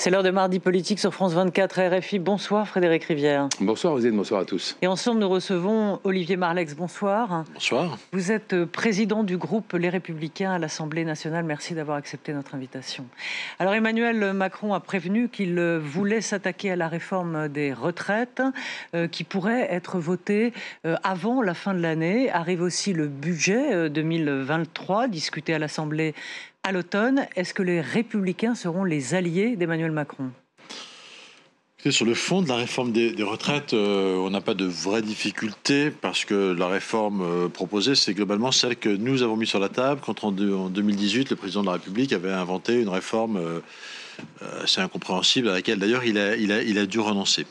C'est l'heure de mardi politique sur France 24 RFI. Bonsoir Frédéric Rivière. Bonsoir Rosine, bonsoir à tous. Et ensemble nous recevons Olivier Marlex. Bonsoir. Bonsoir. Vous êtes euh, président du groupe Les Républicains à l'Assemblée nationale. Merci d'avoir accepté notre invitation. Alors Emmanuel Macron a prévenu qu'il euh, voulait s'attaquer à la réforme des retraites euh, qui pourrait être votée avant la fin de l'année. Arrive aussi le budget 2023 discuté à l'Assemblée à l'automne. Est-ce que les républicains seront les alliés d'Emmanuel Macron? Sur le fond de la réforme des, retraites, euh, on n'a pas de vraies difficultés parce que la réforme euh, proposée, c'est globalement celle que nous avons mise sur la table quand en, 2018, le président de la République avait inventé une réforme euh, assez incompréhensible à laquelle d'ailleurs il a, dû renoncer.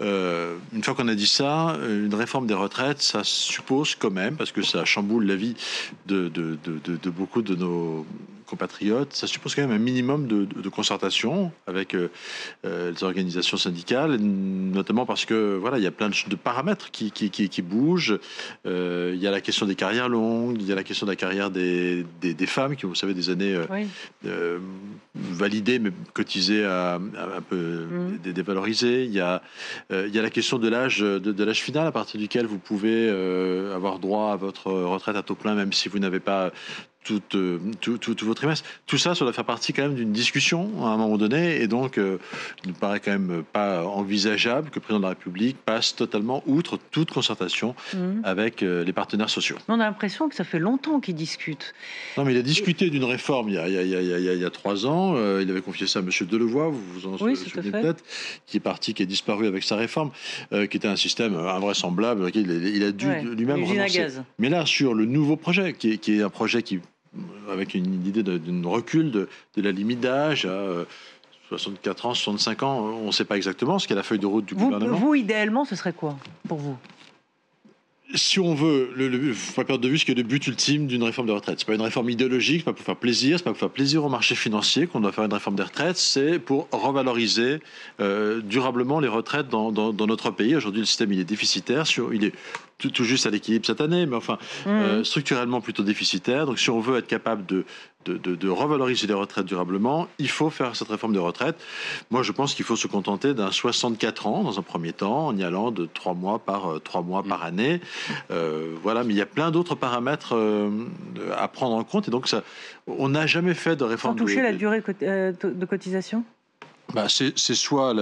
une fois qu'on a dit ça, une réforme des retraites, ça suppose quand même, parce que ça chamboule la vie de beaucoup de nos compatriotes, ça suppose quand même un minimum de, concertation avec euh, euh, les organisations syndicales, notamment parce que voilà, il y a plein de, paramètres qui, qui, bougent. Euh, il y a la question des carrières longues, il y a la question de la carrière des, des, femmes qui, vous savez, des années validées mais cotisées à, un peu mmh. dévalorisées. Il y a, il y a la question de l'âge de, l'âge final à partir duquel vous pouvez avoir droit à votre retraite à taux plein, même si vous n'avez pas tout, euh, tout, tout, tout, votre trimestre. Tout ça, ça doit faire partie quand même d'une discussion à un moment donné, et donc euh, il ne paraît quand même pas envisageable que le président de la République passe totalement outre toute concertation mhm. avec euh, les partenaires sociaux. On a l'impression que ça fait longtemps qu'il discute. Non, mais il a discuté d'une réforme il y, a, il, y a, il, y a, trois ans. il avait confié ça à M. Delevoye, vous vous en souvenez peut-être, qui est parti, qui est disparu avec sa réforme, qui était un système invraisemblable. Il, a dû lui-même renoncer. Mais là, sur le nouveau projet, qui est, qui est un projet qui avec une idée d'un recul de, la limite d'âge à 64 euh, ans, 65 ans. On ne sait pas exactement ce qu'est la feuille de route du gouvernement. Vous, idéalement, ce serait quoi pour vous? Si on veut, il ne faut pas perdre de vue ce qui est le but ultime d'une réforme des retraites. Ce n'est pas une réforme idéologique, ce n'est pas pour faire plaisir, ce n'est pas pour faire plaisir au marché financier qu'on doit faire une réforme des retraites, c'est pour revaloriser euh, durablement les retraites dans, notre pays. Aujourd'hui, le système il est déficitaire, sur, il est tout, juste à l'équilibre cette année, mais enfin mmh. euh, structurellement plutôt déficitaire. Donc si on veut être capable de, de, revaloriser les retraites durablement, il faut faire cette réforme des retraites. Moi, je pense qu'il faut se contenter d'un 64 ans dans un premier temps, en y allant de trois mois par trois mois par mmh. année. Euh, voilà, mais il y a plein d'autres paramètres euh, à prendre en compte, et donc ça, on n'a jamais fait de réforme. Sans toucher la durée de cotisation? Bah, c'est soit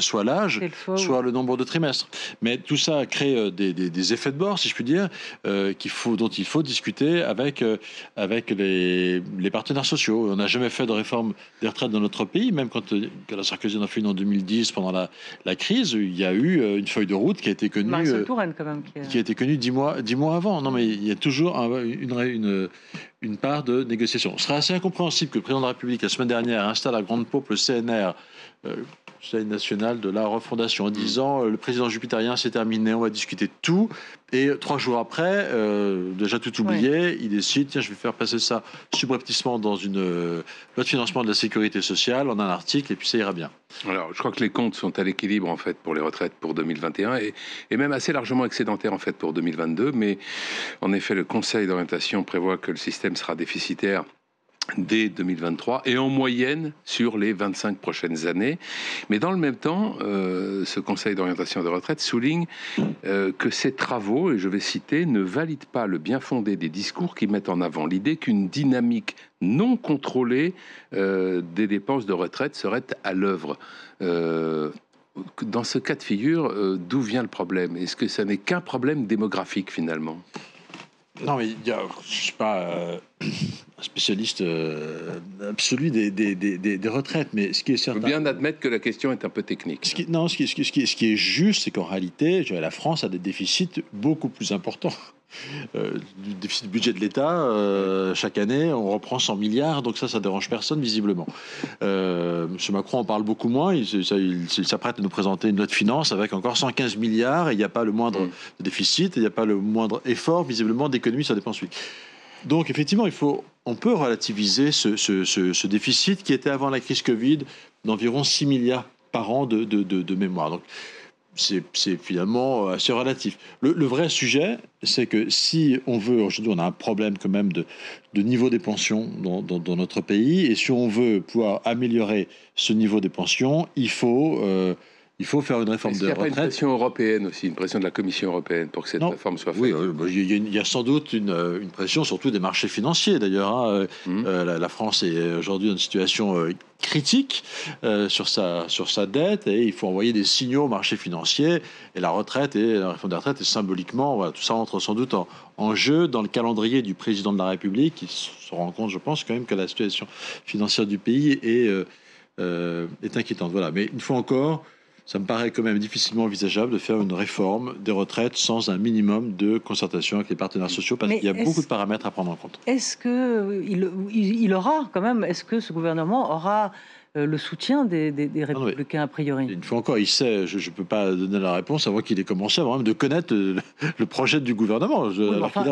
soit l'âge, soit le nombre de trimestres. Mais tout ça crée euh, des, effets de bord, si je puis dire, euh, faut, dont il faut discuter avec, euh, avec les, partenaires sociaux. On n'a jamais fait de réforme des retraites dans notre pays, même quand, la Sarkozy en a fait une en 2010 pendant la, la, crise, il y a eu une feuille de route qui a été connue, quand même, qui, a... été connue dix mois, dix mois avant. Non, mais il y a toujours une, une, une part de négociation. Ce serait assez incompréhensible que le président de la République, la semaine dernière, installe à grande pompe le CNR, euh, Conseil national de la refondation, en disant euh, le président jupitérien c'est terminé, on va discuter de tout. Et trois jours après, euh, déjà tout oublié, il décide tiens, je vais faire passer ça subrepticement dans une loi de financement de la sécurité sociale, en un article, et puis ça ira bien. Alors, je crois que les comptes sont à l'équilibre en fait pour les retraites pour 2021 et, et même assez largement excédentaires en fait pour 2022. Mais en effet, le Conseil d'orientation prévoit que le système sera déficitaire dès 2023 et en moyenne sur les 25 prochaines années. Mais dans le même temps, euh, ce Conseil d'orientation de retraite souligne euh, que ces travaux, et je vais citer, ne valident pas le bien fondé des discours qui mettent en avant l'idée qu'une dynamique non contrôlée euh, des dépenses de retraite serait à l'œuvre. dans ce cas de figure, d'où vient le problème? Est-ce que ça n'est qu'un problème démographique finalement? Non, mais je ne suis pas euh, un spécialiste euh, absolu des, des, des, retraites, mais ce qui est certain. Je veux bien admettre que la question est un peu technique. Ce qui, non, ce qui, ce, qui, ce qui est juste, c'est qu'en réalité, la France a des déficits beaucoup plus importants euh, du déficit budget de l'État, euh, chaque année, on reprend 100 milliards, donc ça, ça dérange personne visiblement. Euh, M. Macron en parle beaucoup moins, il, s'apprête à nous présenter une loi de finances avec encore 115 milliards, et il n'y a pas le moindre mm. déficit, il n'y a pas le moindre effort visiblement d'économie sur la dépense publique. Donc effectivement, il faut, on peut relativiser ce, déficit qui était avant la crise Covid d'environ 6 milliards par an de, mémoire. Donc c'est finalement assez relatif. Le, vrai sujet, c'est que si on veut, aujourd'hui on a un problème quand même de, niveau des pensions dans, notre pays, et si on veut pouvoir améliorer ce niveau des pensions, il faut... Euh, il faut faire une réforme de retraite. Il y a une pression européenne aussi, une pression de la Commission européenne pour que cette réforme soit faite. Oui, bah, il y, a sans doute une, euh, une, pression, surtout des marchés financiers d'ailleurs. Hein. Euh, hum. euh, la, France est aujourd'hui dans une situation critique sur, sa, sur sa dette et il faut envoyer des signaux aux marchés financiers. Et la retraite et la réforme des retraites est symboliquement, voilà, tout ça entre sans doute en, en, jeu dans le calendrier du président de la République qui se rend compte, je pense, quand même que la situation financière du pays est, est inquiétante. Voilà. Mais une fois encore, ça me paraît quand même difficilement envisageable de faire une réforme des retraites sans un minimum de concertation avec les partenaires sociaux, parce qu'il y a beaucoup de paramètres à prendre en compte. Est-ce qu'il il aura quand même, est-ce que ce gouvernement aura le soutien des, ah républicains a priori. Une fois encore, il sait, je ne peux pas donner la réponse avant qu'il ait commencé à de connaître le, projet du gouvernement.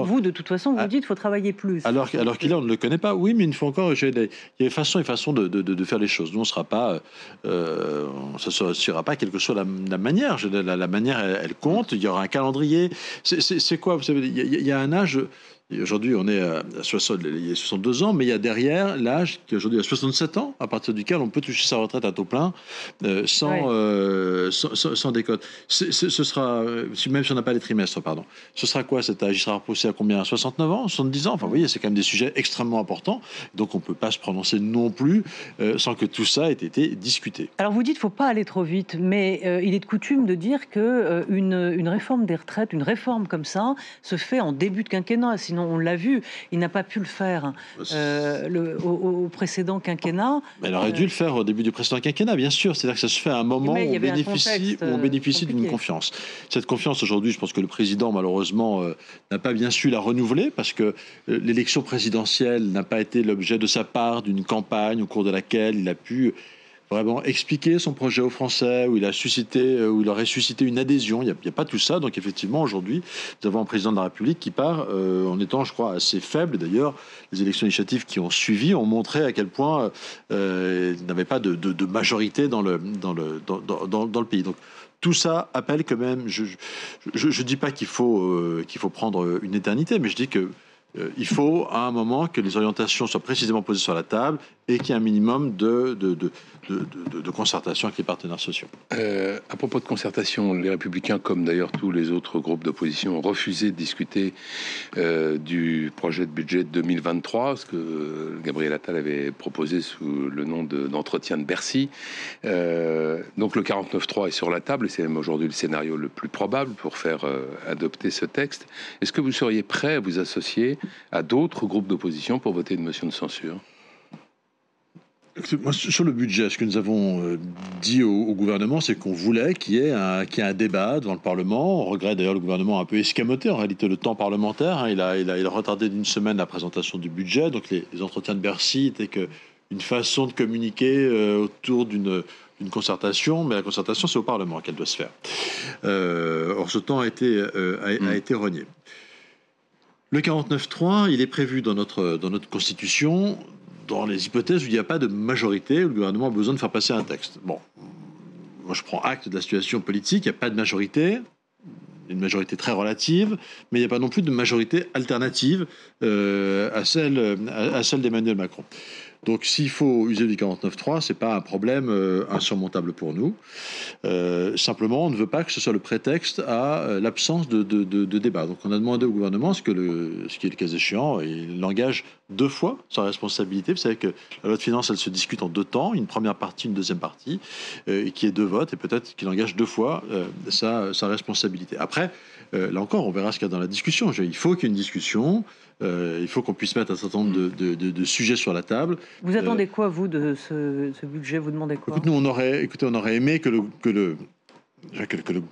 vous, de toute façon, vous ah. dites qu'il faut travailler plus. Alors, alors qu'il on ne le connaît pas. Oui, mais une fois encore, il y a façon et façon de, de, faire les choses. Nous, on sera pas, euh, ça ne sera pas quelle que soit la, manière. La, la, manière, elle, compte. Il y aura un calendrier. C'est quoi Vous savez, il y a un âge. Aujourd'hui, on est à 60, il y a 62 ans, mais il y a derrière l'âge qui aujourd'hui a 67 ans, à partir duquel on peut toucher sa retraite à taux plein euh, sans, euh, sans, sans, décote. ce sera, euh, même si on n'a pas les trimestres, pardon. Ce sera quoi cet âge? Il sera repoussé à combien? 69 ans? 70 ans? Enfin, vous voyez, c'est quand même des sujets extrêmement importants. Donc, on ne peut pas se prononcer non plus sans que tout ça ait été discuté. Alors, vous dites qu'il ne faut pas aller trop vite, mais il est de coutume de dire qu'une une réforme des retraites, une réforme comme ça, se fait en début de quinquennat. Sinon, on l'a vu, il n'a pas pu le faire bah, euh, le, au, précédent quinquennat. Mais il aurait dû le faire au début du précédent quinquennat, bien sûr. C'est-à-dire que ça se fait à un moment où on bénéficie, où on bénéficie d'une confiance. Cette confiance, aujourd'hui, je pense que le président, malheureusement, euh, n'a pas bien su la renouveler parce que euh, l'élection présidentielle n'a pas été l'objet de sa part d'une campagne au cours de laquelle il a pu vraiment expliquer son projet aux Français, où il a suscité, euh, où il aurait suscité une adhésion. Il n'y a, pas tout ça. Donc effectivement, aujourd'hui, nous avons un président de la République qui part euh, en étant, je crois, assez faible. D'ailleurs, les élections législatives qui ont suivi ont montré à quel point euh, il n'avait pas de, majorité dans le, dans, le, dans, dans, le pays. Donc tout ça appelle quand même. Je ne dis pas qu'il faut, qu'il faut prendre une éternité, mais je dis que il faut à un moment que les orientations soient précisément posées sur la table et qu'il y ait un minimum de, de, de, concertation avec les partenaires sociaux. Euh, à propos de concertation, les Républicains, comme d'ailleurs tous les autres groupes d'opposition, ont refusé de discuter euh, du projet de budget 2023, ce que Gabriel Attal avait proposé sous le nom d'entretien de, Bercy. Euh, donc le 49.3 est sur la table, et c'est même aujourd'hui le scénario le plus probable pour faire adopter ce texte. Est-ce que vous seriez prêt à vous associer à d'autres groupes d'opposition pour voter une motion de censure sur le budget, ce que nous avons euh, dit au, gouvernement, c'est qu'on voulait qu'il y, ait un, un débat devant le Parlement. On regrette d'ailleurs le gouvernement a un peu escamoté en réalité le temps parlementaire. Hein. Il, a, il, a, il, a, retardé d'une semaine la présentation du budget. Donc les, entretiens de Bercy étaient que une façon de communiquer euh, autour d'une concertation, mais la concertation, c'est au Parlement qu'elle doit se faire. Euh, or, ce temps a été, a, a mm. été renié. Le 49.3, il est prévu dans notre, dans notre Constitution dans les hypothèses où il n'y a pas de majorité, où le gouvernement a besoin de faire passer un texte. Bon, moi je prends acte de la situation politique, il n'y a pas de majorité, une majorité très relative, mais il n'y a pas non plus de majorité alternative euh, à celle, à celle d'Emmanuel Macron. Donc s'il faut user du 49.3, c'est pas un problème euh, insurmontable pour nous. Euh, simplement, on ne veut pas que ce soit le prétexte à euh, l'absence de, débat. Donc on a demandé au gouvernement ce, que le, ce qui est le cas échéant, et il l'engage deux fois sa responsabilité. Vous savez que la loi de finances, elle se discute en deux temps, une première partie, une deuxième partie, qui est deux votes, et peut-être qu'il engage deux fois sa, responsabilité. Après, là encore, on verra ce qu'il y a dans la discussion. Il faut qu'il y ait une discussion. Euh, il faut qu'on puisse mettre un certain nombre de, sujets sur la table. Vous attendez quoi, vous, de ce, budget? Vous demandez quoi? Nous, on aurait, écoutez, on aurait aimé que le, que le,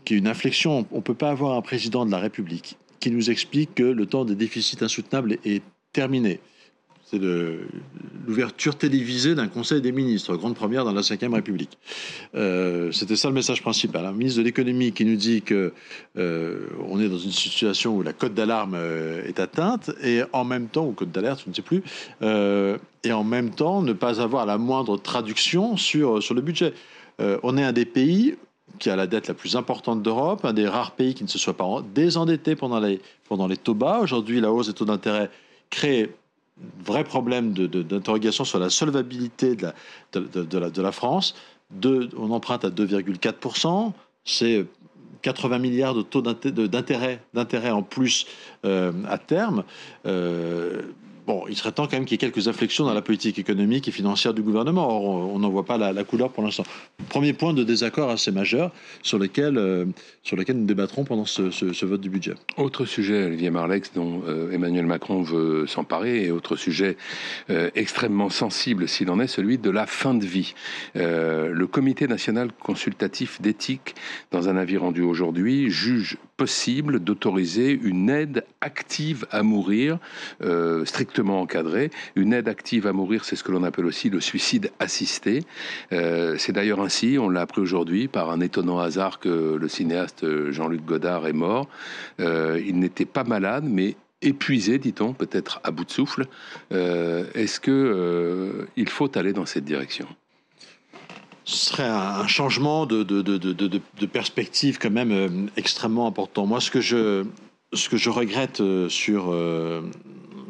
qu'il y ait une inflexion. On ne peut pas avoir un président de la République qui nous explique que le temps des déficits insoutenables est terminé. C'est l'ouverture télévisée d'un Conseil des ministres, grande première dans la Ve République. Euh, c'était ça le message principal. Un ministre de l'économie qui nous dit que euh, est dans une situation où la cote d'alarme est atteinte et en même temps, ou cote d'alerte, je ne sais plus, et en même temps ne pas avoir la moindre traduction sur, sur le budget. on est un des pays qui a la dette la plus importante d'Europe, un des rares pays qui ne se soit pas désendetté pendant les, pendant les taux bas. Aujourd'hui, la hausse des taux d'intérêt crée vrai problème d'interrogation sur la solvabilité de la, France. on emprunte à 2,4%, c'est 80 milliards de taux d'intérêt en plus euh, à terme. Euh, Bon, il serait temps quand même qu'il y ait quelques inflexions dans la politique économique et financière du gouvernement. Or, on n'en voit pas la, couleur pour l'instant. Premier point de désaccord assez majeur sur lequel, euh, nous débattrons pendant ce, vote du budget. Autre sujet, Olivier Marlex, dont euh, Emmanuel Macron veut s'emparer, et autre sujet euh, extrêmement sensible s'il en est, celui de la fin de vie. le Comité national consultatif d'éthique, dans un avis rendu aujourd'hui, juge possible d'autoriser une aide active à mourir, euh, strictement encadrée. Une aide active à mourir, c'est ce que l'on appelle aussi le suicide assisté. Euh, c'est d'ailleurs ainsi, on l'a appris aujourd'hui, par un étonnant hasard que le cinéaste Jean-Luc Godard est mort. Euh, il n'était pas malade, mais épuisé, dit-on, peut-être à bout de souffle. Est-ce que il faut aller dans cette direction? Ce serait un changement de, de, de, de, perspective quand même euh, extrêmement important. Moi, ce que je, ce que je regrette euh, sur, euh,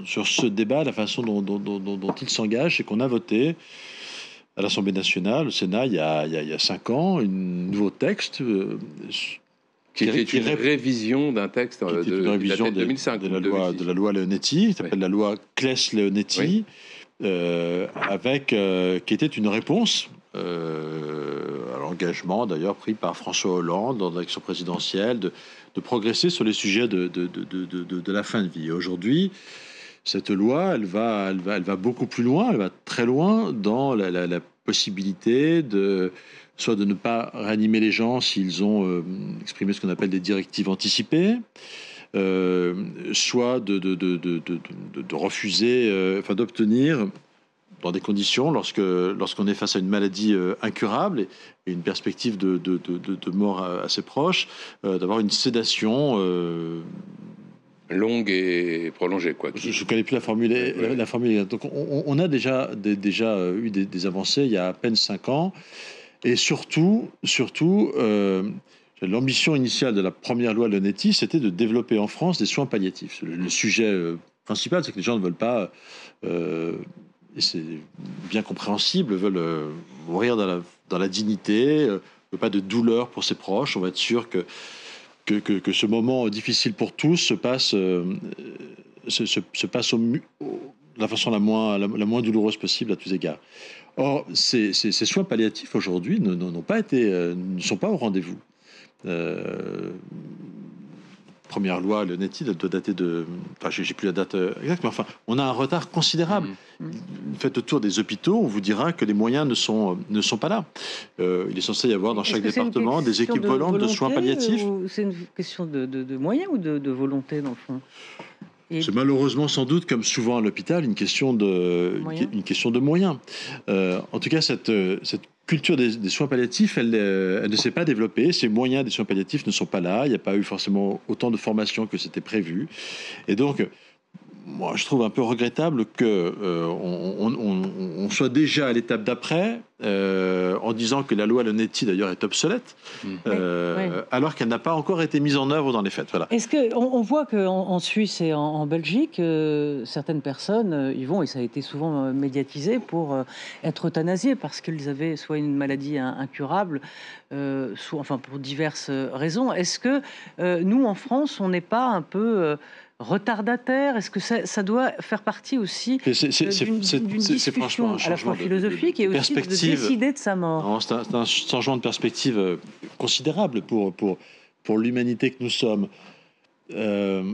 sur ce débat, la façon dont, dont, dont, il s'engage, c'est qu'on a voté à l'Assemblée nationale, au Sénat, il y a, il y a, cinq ans, un nouveau texte. qui, était une révision d'un texte de, une révision de, 2005, de, la loi, de la loi Leonetti, qui s'appelle la loi Claes-Leonetti, avec, qui était une réponse euh, à l'engagement d'ailleurs pris par François Hollande dans l'élection présidentielle de, progresser sur les sujets de, la fin de vie. Aujourd'hui, cette loi, elle va, beaucoup plus loin, elle va très loin dans la, possibilité de soit de ne pas réanimer les gens s'ils ont euh, exprimé ce qu'on appelle des directives anticipées, euh, soit de, refuser, euh, enfin d'obtenir dans des conditions, lorsque lorsqu'on est face à une maladie euh, incurable et, une perspective de, de, de, mort assez proche, euh, d'avoir une sédation euh, longue et prolongée. Quoi. Je ne connais plus la formule. La, formule. Donc on, a déjà, déjà eu des, avancées il y a à peine cinq ans. Et surtout, surtout l'ambition initiale de la première loi Lenetti, c'était de développer en France des soins palliatifs. Le, sujet principal, c'est que les gens ne veulent pas et c'est bien compréhensible, veulent euh, mourir dans la, dignité, euh, pas de douleur pour ses proches. On va être sûr que, que, ce moment difficile pour tous se passe, euh, se, se, passe de la façon la moins, la, moins douloureuse possible à tous égards. Or, ces, soins palliatifs aujourd'hui n'ont pas été, ne sont pas au rendez-vous première loi, le NETI, doit dater de. Enfin, j'ai plus la date euh, exacte, mais enfin, on a un retard considérable. Mmh. Mmh. Faites le tour des hôpitaux, on vous dira que les moyens ne sont, ne sont pas là. Euh, il est censé y avoir dans chaque département des équipes volantes de soins palliatifs. C'est une question de, moyens ou de, volonté, dans le fond? C'est malheureusement sans doute, comme souvent à l'hôpital, une question de, une question de moyens. Euh, en tout cas, cette, cette culture des, soins palliatifs, euh, elle, ne s'est pas développée. Ces moyens des soins palliatifs ne sont pas là. Il n'y a pas eu forcément autant de formation que c'était prévu. Et donc, moi, je trouve un peu regrettable que euh, on, soit déjà à l'étape d'après, euh, en disant que la loi Lenetti d'ailleurs est obsolète, mm. euh, alors qu'elle n'a pas encore été mise en œuvre dans les faits. Voilà. Est-ce que on, voit qu'en en Suisse et en, Belgique, certaines personnes y vont et ça a été souvent médiatisé pour être euthanasiées parce qu'ils avaient soit une maladie incurable, soit enfin pour diverses raisons. Est-ce que nous en France, on n'est pas un peu retardataire Est-ce que ça, doit faire partie aussi d'une discussion à la fois philosophique et aussi de décider de sa mort C'est un, changement de perspective euh, considérable pour, pour, pour l'humanité que nous sommes. Euh,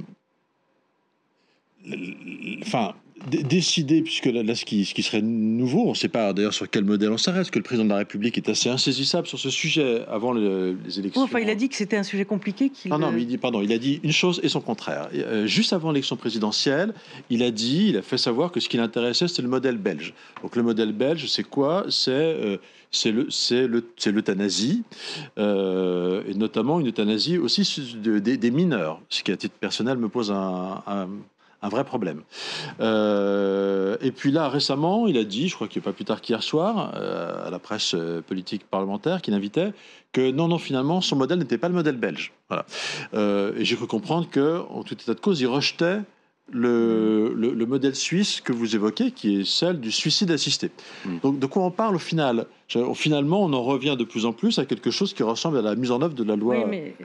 enfin, décider, puisque là, ce, qui, ce, qui, serait nouveau, on ne sait pas d'ailleurs sur quel modèle on s'arrête, que le président de la République est assez insaisissable sur ce sujet avant les élections? enfin, il a dit que c'était un sujet compliqué. Non, non, mais il dit, pardon, il a dit une chose et son contraire. Euh, juste avant l'élection présidentielle, il a dit, il a fait savoir que ce qui l'intéressait, c'était le modèle belge. Donc le modèle belge, c'est quoi? C'est euh, c'est l'euthanasie, euh, et notamment une euthanasie aussi des mineurs, ce qui à titre personnel me pose un, un vrai problème. Euh, et puis là, récemment, il a dit, je crois qu'il a pas plus tard qu'hier soir, euh, à la presse euh, politique parlementaire, qu'il invitait, que non, non, finalement, son modèle n'était pas le modèle belge. Voilà. et j'ai cru comprendre qu'en tout état de cause, il rejetait le, le, modèle suisse que vous évoquez, qui est celle du suicide assisté. Hmm. Donc, de quoi on parle au final? Finalement, on en revient de plus en plus à quelque chose qui ressemble à la mise en œuvre de la loi,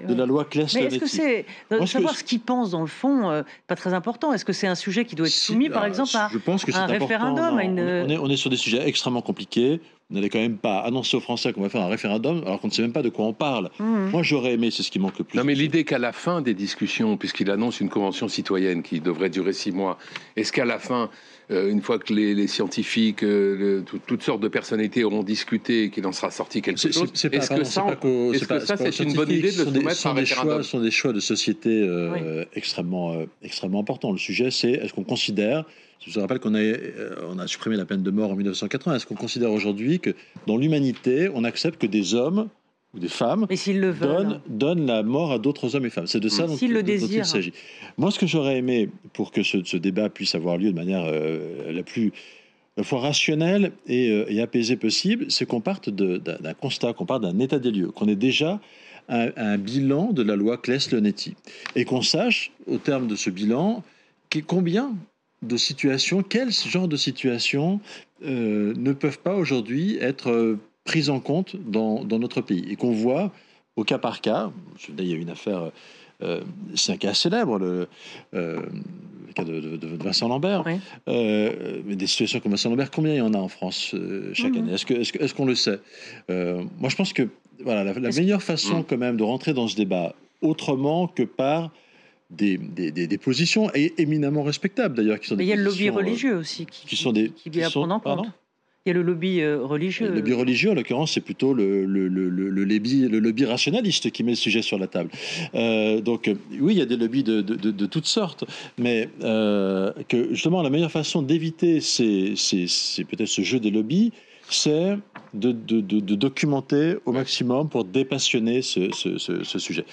de la loi Mais est-ce que c'est savoir ce qu'il pense dans le fond, euh, pas très important Est-ce que c'est un sujet qui doit être soumis, par exemple, à, je pense que un référendum on, est, on est sur des sujets extrêmement compliqués. N'allez quand même pas annoncer aux Français qu'on va faire un référendum alors qu'on ne sait même pas de quoi on parle. Mmh. Moi, j'aurais aimé, c'est ce qui manque le plus. Non, mais l'idée qu'à la fin des discussions, puisqu'il annonce une convention citoyenne qui devrait durer six mois, est-ce qu'à la fin, une fois que les, scientifiques, euh, toutes sortes de personnalités auront discuté et qu'il en sera sorti quelque chose, est-ce que, ça, c'est une bonne idée de le soumettre à un référendum Ce sont des choix de société euh, extrêmement, extrêmement importants. Le sujet, c'est est-ce qu'on considère je vous rappelle qu'on a, euh, on a supprimé la peine de mort en 1980. Est-ce qu'on considère aujourd'hui que dans l'humanité, on accepte que des hommes ou des femmes le donnent, donnent, la mort à d'autres hommes et femmes. C'est de ça dont, il s'agit. Moi, ce que j'aurais aimé pour que ce, débat puisse avoir lieu de manière euh, la plus la fois rationnelle et, euh, et apaisée possible, c'est qu'on parte d'un constat, qu'on parte d'un état des lieux, qu'on ait déjà un, un, bilan de la loi Claes-Leonetti et qu'on sache, au terme de ce bilan, combien de situations, quel genre de situations euh, ne peuvent pas aujourd'hui être euh, prises en compte dans, notre pays et qu'on voit au cas par cas. Il y a une affaire, euh, c'est un cas célèbre, le, cas de, Vincent Lambert. mais des situations comme Vincent Lambert, combien il y en a en France chaque mhm. année? Est-ce qu'on est qu'on le sait? Moi, je pense que voilà, la, meilleure façon mm. quand même de rentrer dans ce débat autrement que par des, des, positions éminemment respectables d'ailleurs. Qui sont il y a le lobby euh, religieux aussi qui, qui sont des, qui, qui prendre en compte. Il y a le lobby euh, religieux. Le lobby religieux, en l'occurrence, c'est plutôt le, le, le, le, lobby, le lobby rationaliste qui met le sujet sur la table. Euh, donc, oui, il y a des lobbies de, de, de, toutes sortes, mais que justement, la meilleure façon d'éviter c'est peut-être ce jeu des lobbies, c'est de, documenter au maximum pour dépassionner ce, ce, ce, sujet.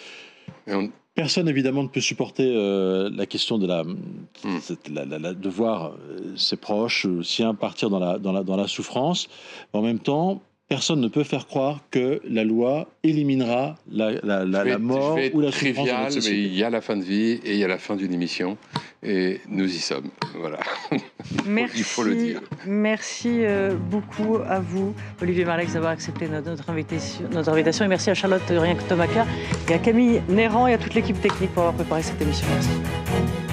Personne évidemment ne peut supporter euh, la question de la, hmm. de voir euh, ses proches, euh, siens partir dans la, dans la, dans la souffrance. En même temps, personne ne peut faire croire que la loi éliminera la, la, la, mort ou la trivial, souffrance. mais il y a la fin de vie et il y a la fin d'une émission. Et nous y sommes. Voilà. Merci, il faut le dire. Merci euh, beaucoup à vous, Olivier Marlex, d'avoir accepté notre, invitation, notre invitation. Et merci à Charlotte Rien que Tomaca et à Camille Néran et à toute l'équipe technique pour avoir préparé cette émission. Merci.